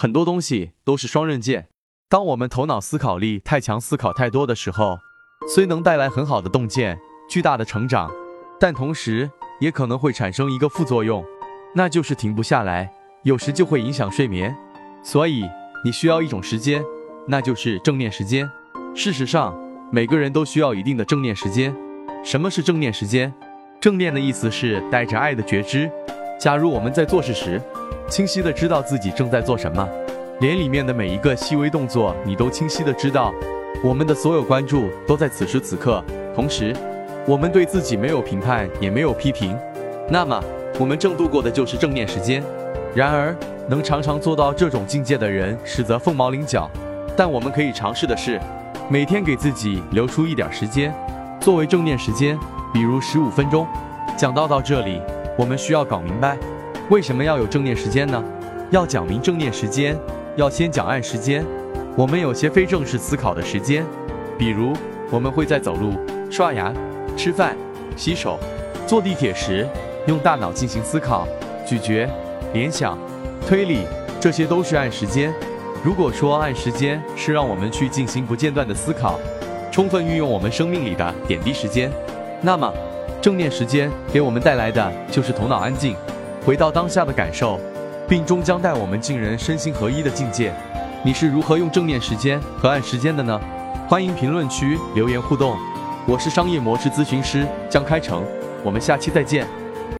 很多东西都是双刃剑。当我们头脑思考力太强、思考太多的时候，虽能带来很好的洞见、巨大的成长，但同时也可能会产生一个副作用，那就是停不下来，有时就会影响睡眠。所以你需要一种时间，那就是正念时间。事实上，每个人都需要一定的正念时间。什么是正念时间？正念的意思是带着爱的觉知。假如我们在做事时，清晰的知道自己正在做什么，连里面的每一个细微动作你都清晰的知道，我们的所有关注都在此时此刻。同时，我们对自己没有评判，也没有批评，那么我们正度过的就是正念时间。然而，能常常做到这种境界的人，实则凤毛麟角。但我们可以尝试的是，每天给自己留出一点时间，作为正念时间，比如十五分钟。讲到到这里，我们需要搞明白，为什么要有正念时间呢？要讲明正念时间，要先讲暗时间。我们有些非正式思考的时间，比如我们会在走路、刷牙、吃饭、洗手、坐地铁时，用大脑进行思考、咀嚼。联想、推理，这些都是按时间。如果说按时间是让我们去进行不间断的思考，充分运用我们生命里的点滴时间，那么正念时间给我们带来的就是头脑安静，回到当下的感受，并终将带我们进人身心合一的境界。你是如何用正念时间和按时间的呢？欢迎评论区留言互动。我是商业模式咨询师江开成，我们下期再见。